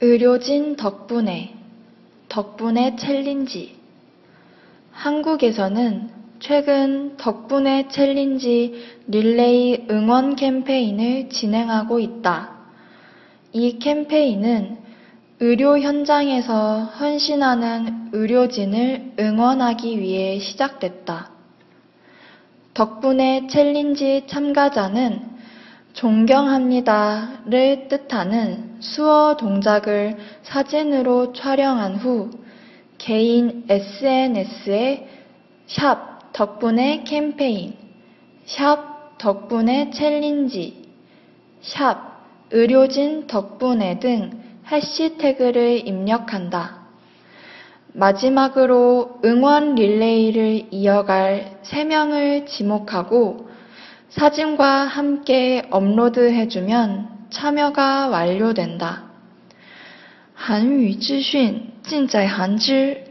의료진 덕분에 덕분에 챌린지 한국에서는 최근 덕분에 챌린지 릴레이 응원 캠페인을 진행하고 있다. 이 캠페인은 의료 현장에서 헌신하는 의료진을 응원하기 위해 시작됐다. 덕분에 챌린지 참가자는 존경합니다를 뜻하는 수어 동작을 사진으로 촬영한 후 개인 SNS에 샵 덕분에 캠페인, 샵 덕분에 챌린지, 샵 의료진 덕분에 등 해시태그를 입력한다. 마지막으로 응원 릴레이를 이어갈 3명을 지목하고 사진과 함께 업로드해주면 참여가 완료된다. 韩语资讯尽在韩知